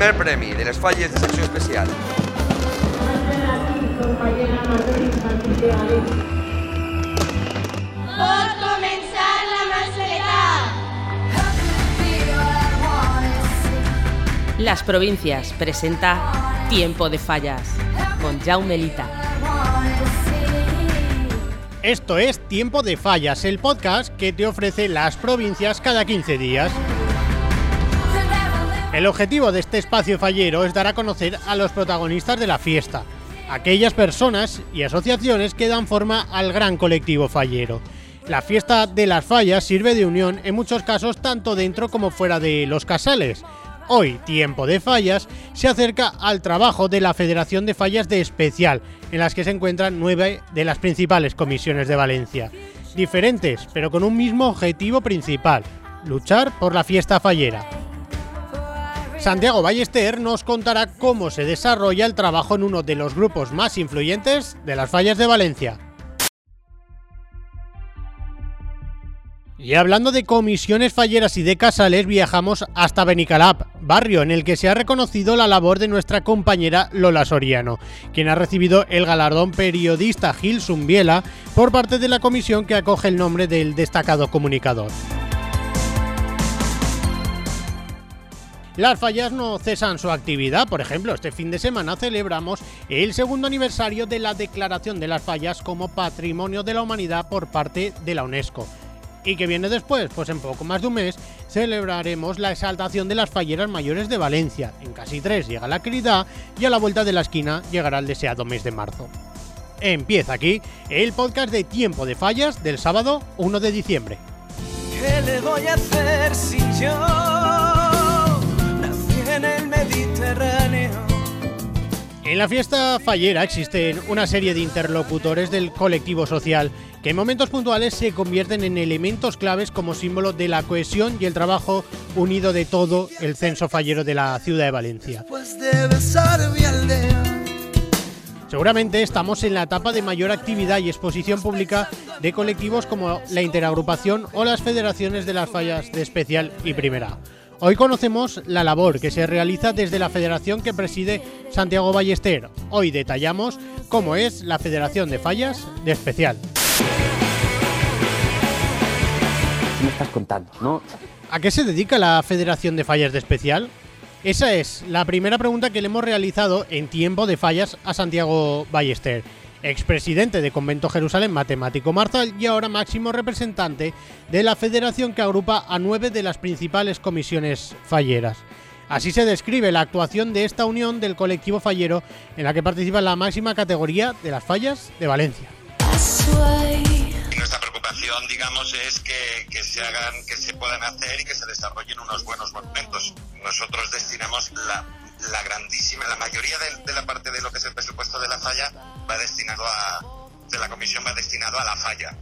primer premi de les falles de secció especial. Pot començar la mascleta. Las Provincias presenta Tiempo de Fallas con Jaume Lita. Esto es Tiempo de Fallas, el podcast que te ofrece las provincias cada 15 días. El objetivo de este espacio fallero es dar a conocer a los protagonistas de la fiesta, aquellas personas y asociaciones que dan forma al gran colectivo fallero. La fiesta de las fallas sirve de unión en muchos casos tanto dentro como fuera de los casales. Hoy, Tiempo de Fallas, se acerca al trabajo de la Federación de Fallas de Especial, en las que se encuentran nueve de las principales comisiones de Valencia. Diferentes, pero con un mismo objetivo principal, luchar por la fiesta fallera. Santiago Ballester nos contará cómo se desarrolla el trabajo en uno de los grupos más influyentes de las fallas de Valencia. Y hablando de comisiones falleras y de casales, viajamos hasta Benicalap, barrio en el que se ha reconocido la labor de nuestra compañera Lola Soriano, quien ha recibido el galardón periodista Gil Zumbiela por parte de la comisión que acoge el nombre del destacado comunicador. Las fallas no cesan su actividad, por ejemplo, este fin de semana celebramos el segundo aniversario de la declaración de las fallas como Patrimonio de la Humanidad por parte de la UNESCO. ¿Y qué viene después? Pues en poco más de un mes celebraremos la exaltación de las falleras mayores de Valencia. En casi tres llega la actividad y a la vuelta de la esquina llegará el deseado mes de marzo. Empieza aquí el podcast de Tiempo de Fallas del sábado 1 de diciembre. ¿Qué le voy a hacer si yo Mediterráneo? En la fiesta fallera existen una serie de interlocutores del colectivo social que en momentos puntuales se convierten en elementos claves como símbolo de la cohesión y el trabajo unido de todo el censo fallero de la ciudad de Valencia. Seguramente estamos en la etapa de mayor actividad y exposición pública de colectivos como la interagrupación o las federaciones de las fallas de especial y primera. Hoy conocemos la labor que se realiza desde la federación que preside Santiago Ballester. Hoy detallamos cómo es la Federación de Fallas de Especial. ¿Qué me estás contando? ¿No? ¿A qué se dedica la Federación de Fallas de Especial? Esa es la primera pregunta que le hemos realizado en tiempo de fallas a Santiago Ballester, expresidente de Convento Jerusalén Matemático Marzal y ahora máximo representante de la federación que agrupa a nueve de las principales comisiones falleras. Así se describe la actuación de esta unión del colectivo fallero en la que participa la máxima categoría de las fallas de Valencia. Nuestra preocupación, digamos, es que, que se hagan, que se puedan hacer y que se desarrollen unos buenos monumentos. Nosotros destinamos la, la grandísima, la mayoría de, de la parte de lo que es el presupuesto de la falla va destinado a, de la comisión va destinado a la falla.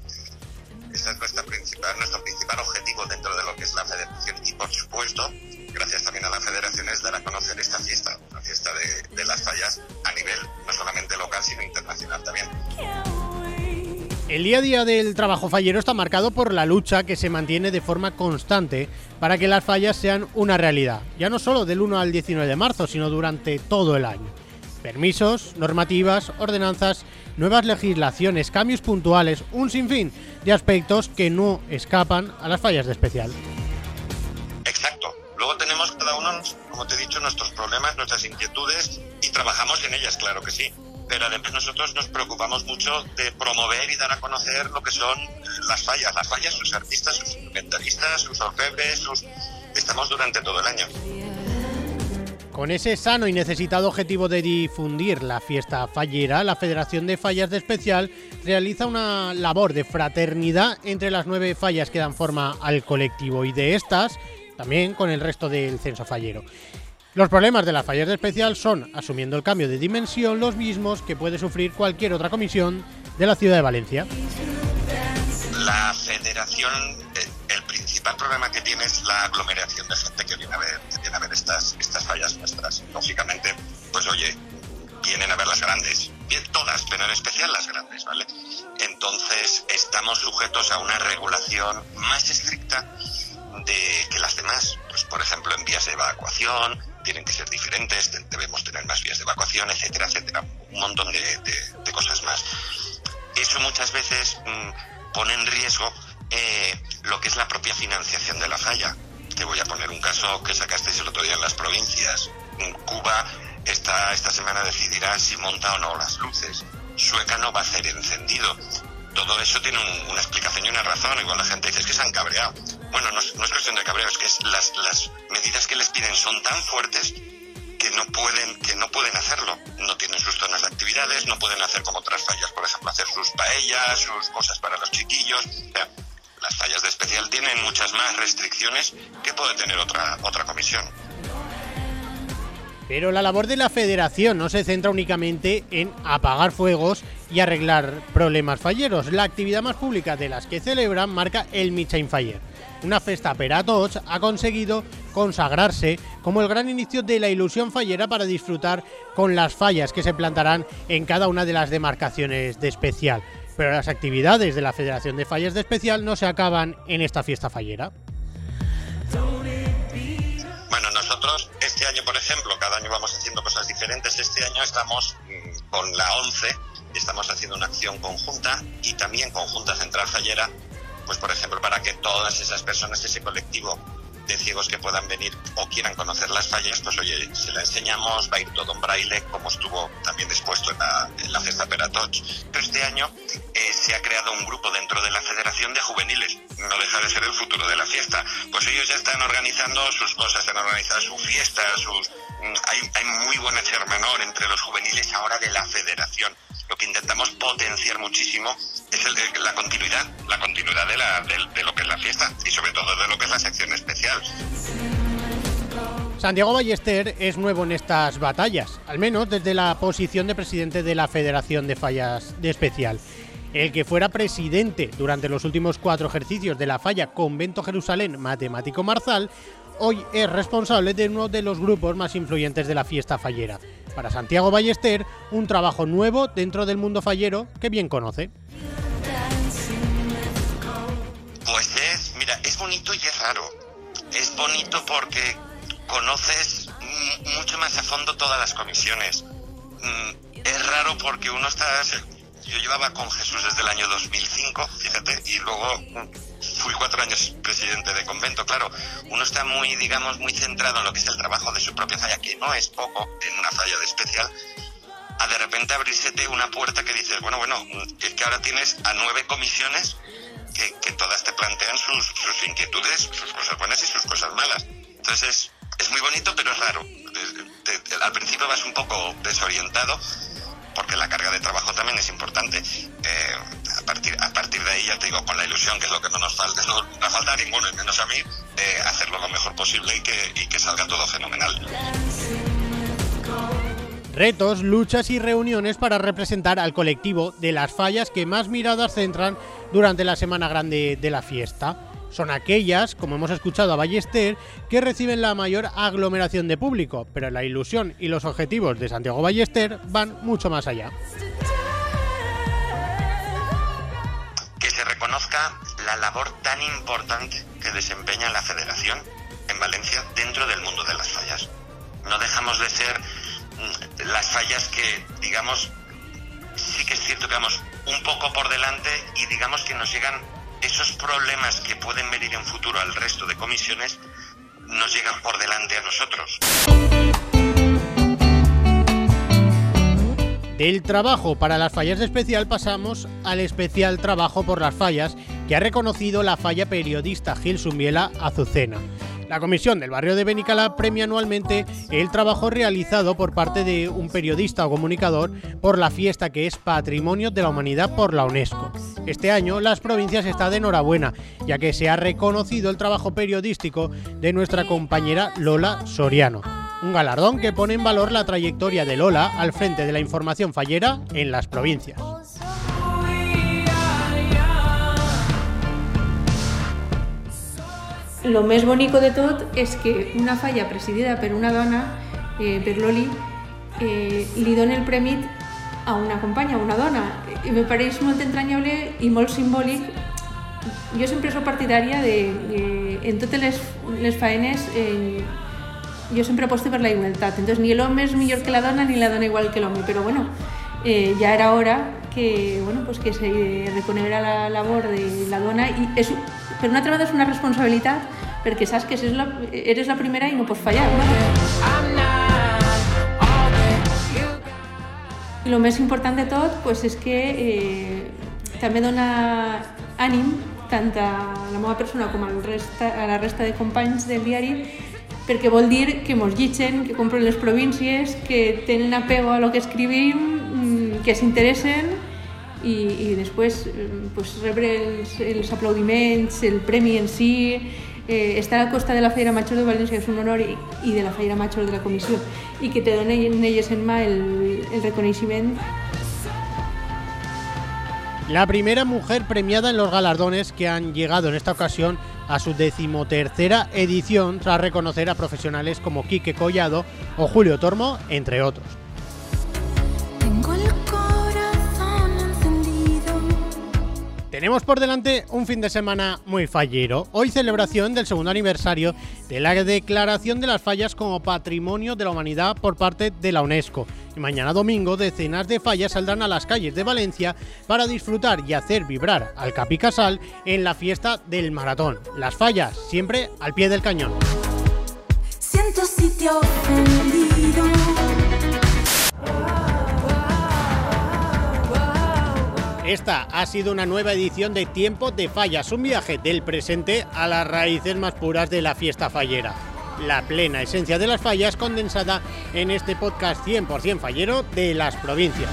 Ese es nuestra principal, nuestro principal objetivo dentro de lo que es la federación y por supuesto, gracias también a la federación es dar a conocer esta fiesta, la fiesta de, de las fallas a nivel no solamente local sino internacional también. El día a día del trabajo fallero está marcado por la lucha que se mantiene de forma constante para que las fallas sean una realidad, ya no solo del 1 al 19 de marzo, sino durante todo el año. Permisos, normativas, ordenanzas, nuevas legislaciones, cambios puntuales, un sinfín de aspectos que no escapan a las fallas de especial. Exacto. Luego tenemos cada uno, como te he dicho, nuestros problemas, nuestras inquietudes y trabajamos en ellas, claro que sí. Pero además nosotros nos preocupamos mucho de promover y dar a conocer lo que son las fallas, las fallas, sus artistas, sus inventaristas, sus orfebres, sus... Estamos durante todo el año. Con ese sano y necesitado objetivo de difundir la fiesta fallera, la Federación de Fallas de Especial realiza una labor de fraternidad entre las nueve fallas que dan forma al colectivo y de estas también con el resto del censo fallero. Los problemas de fallas de especial son, asumiendo el cambio de dimensión, los mismos que puede sufrir cualquier otra comisión de la ciudad de Valencia. La federación, eh, el principal problema que tiene es la aglomeración de gente que viene a ver, viene a ver estas, estas fallas nuestras. Lógicamente, pues oye, vienen a ver las grandes, bien todas, pero en especial las grandes, ¿vale? Entonces estamos sujetos a una regulación más estricta de que las demás, pues por ejemplo en vías de, evacuación, tienen que ser diferentes, debemos tener más vías de evacuación, etcétera, etcétera. Un montón de, cosas más. Eso muchas veces mm, pone en riesgo eh, lo que es la propia financiación de la falla. Te voy a poner un caso que sacasteis el otro día en las provincias. Cuba esta, esta semana decidirá si monta o no las luces. Sueca no va a ser encendido. Todo eso tiene una explicación y una razón. Igual la gente dice que se han cabreado. Bueno, no es, cuestión de cabreo, es que las, las medidas que les piden son tan fuertes que no pueden que no pueden hacerlo no tienen sus zonas de actividades no pueden hacer como otras fallas por ejemplo hacer sus paellas sus cosas para los chiquillos las fallas de especial tienen muchas más restricciones que puede tener otra otra comisión pero la labor de la federación no se centra únicamente en apagar fuegos y arreglar problemas falleros. La actividad más pública de las que celebran marca el Michain Faller. Una festa per a ha conseguido consagrarse como el gran inicio de la ilusión fallera para disfrutar con las fallas que se plantarán en cada una de las demarcaciones de especial. Pero las actividades de la Federación de Fallas de Especial no se acaban en esta fiesta fallera. Bueno, nosotros este año, por ejemplo, cada año vamos haciendo cosas diferentes. Este año estamos mm, con la 11, estamos haciendo una acción conjunta y también conjunta central fallera, pues por ejemplo, para que todas esas personas, ese colectivo de ciegos que puedan venir o quieran conocer las fallas, pues oye, se la enseñamos, va a ir todo en braille, como estuvo también dispuesto en la, en la Festa Peratoch. Pero este año eh, se ha creado un grupo dentro de la Federación de Juveniles, no deja de ser el futuro de la fiesta. Pues ellos ya están organizando sus cosas, su fiesta, sus... Mm, hay, hay muy buen menor entre los juveniles ahora de la Federación lo que intentamos potenciar muchísimo es la continuidad, la continuidad la, de, lo que es la fiesta y sobre todo de lo que es la sección especial. Santiago Ballester es nuevo en estas batallas, al menos desde la posición de presidente de la Federación de Fallas de Especial. El que fuera presidente durante los últimos cuatro ejercicios de la falla Convento Jerusalén Matemático Marzal, hoy es responsable de uno de los grupos más influyentes de la fiesta fallera para Santiago Ballester un trabajo nuevo dentro del mundo fallero que bien conoce. Pues es, mira, es bonito y es raro. Es bonito porque conoces mucho más a fondo todas las comisiones. Mm, es raro porque uno está... Yo llevaba con Jesús desde el año 2005, fíjate, y luego fui cuatro años presidente de convento, claro, uno está muy, digamos, muy centrado en lo que es el trabajo de su propia falla, que no es poco en una falla de especial, a de repente abrírsete una puerta que dices, bueno, bueno, es que ahora tienes a nueve comisiones que, todas te plantean sus, inquietudes, sus cosas buenas y sus cosas malas. Entonces es, muy bonito, pero es raro. al principio vas un poco desorientado porque la carga de trabajo también es importante. Eh, a, partir, de ahí, ya te digo, con la ilusión, que es lo que no nos falta, no nos falta a ninguno, menos a mí, hacerlo lo mejor posible y que salga todo fenomenal. Retos, luchas y reuniones para representar al colectivo de las fallas que más miradas centran durante la semana grande de la fiesta son aquellas, como hemos escuchado a Ballester, que reciben la mayor aglomeración de público, pero la ilusión y los objetivos de Santiago Ballester van mucho más allá. Que se reconozca la labor tan importante que desempeña la Federación en Valencia dentro del mundo de las fallas. No dejamos de ser las fallas que, digamos, sí que es cierto que vamos un poco por delante y digamos que nos llegan esos problemas que pueden venir en futuro al resto de comisiones nos llegan por delante a nosotros. Del trabajo para las fallas de especial pasamos al especial trabajo por las fallas que ha reconocido la falla periodista Gil Sumbiela Azucena. La comisión del barrio de Benicalá premia anualmente el trabajo realizado por parte de un periodista o comunicador por la fiesta que es Patrimonio de la Humanidad por la UNESCO. Este año las provincias están de enhorabuena, ya que se ha reconocido el trabajo periodístico de nuestra compañera Lola Soriano. Un galardón que pone en valor la trayectoria de Lola al frente de la información fallera en las provincias. Lo més bonico de tot és que una falla presidida per una dona, eh, per l'Oli, eh, li dona el premi a una companya, a una dona. I me pareix molt entranyable i molt simbòlic. Jo sempre soc partidària de, de en totes les, les faenes eh, yo siempre apuesto por la igualdad. Entonces, ni el hombre es mejor que la dona, ni la dona igual que el hombre. Pero bueno, eh, ya era hora que, bueno, pues que se reconociera la labor de la dona. Y es, pero una vegada és una responsabilitat perquè saps que eres la, eres la primera i no pots fallar. I el més important de tot pues, és que eh, també dona ànim tant a la meva persona com al resta, a la resta de companys del diari perquè vol dir que mos llitgen, que compren les províncies, que tenen apego a lo que escrivim, mm, que s'interessen i, i després pues, rebre els, els aplaudiments, el premi en si, eh, estar al costat de la Feira Major de València és un honor i de la Feira Major de la Comissió i que te donen elles en mà el, el reconeixement La primera mujer premiada en los galardones que han llegado en esta ocasión a su decimotercera edición tras reconocer a profesionales como Quique Collado o Julio Tormo, entre otros. Tenemos por delante un fin de semana muy fallero. Hoy celebración del segundo aniversario de la declaración de las fallas como Patrimonio de la Humanidad por parte de la UNESCO. Y mañana domingo decenas de fallas saldrán a las calles de Valencia para disfrutar y hacer vibrar al Capicasal en la fiesta del maratón. Las fallas siempre al pie del cañón. Siento sitio. Esta ha sido una nueva edición de Tiempo de Fallas, un viaje del presente a las raíces más puras de la fiesta fallera. La plena esencia de las fallas condensada en este podcast 100% fallero de las provincias.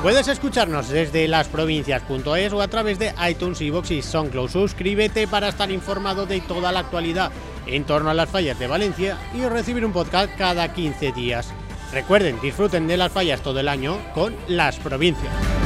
Puedes escucharnos desde lasprovincias.es o a través de iTunes, iVoox y SoundCloud. Suscríbete para estar informado de toda la actualidad en torno a las fallas de Valencia y recibir un podcast cada 15 días. Recuerden, disfruten de las fallas todo el año con las provincias.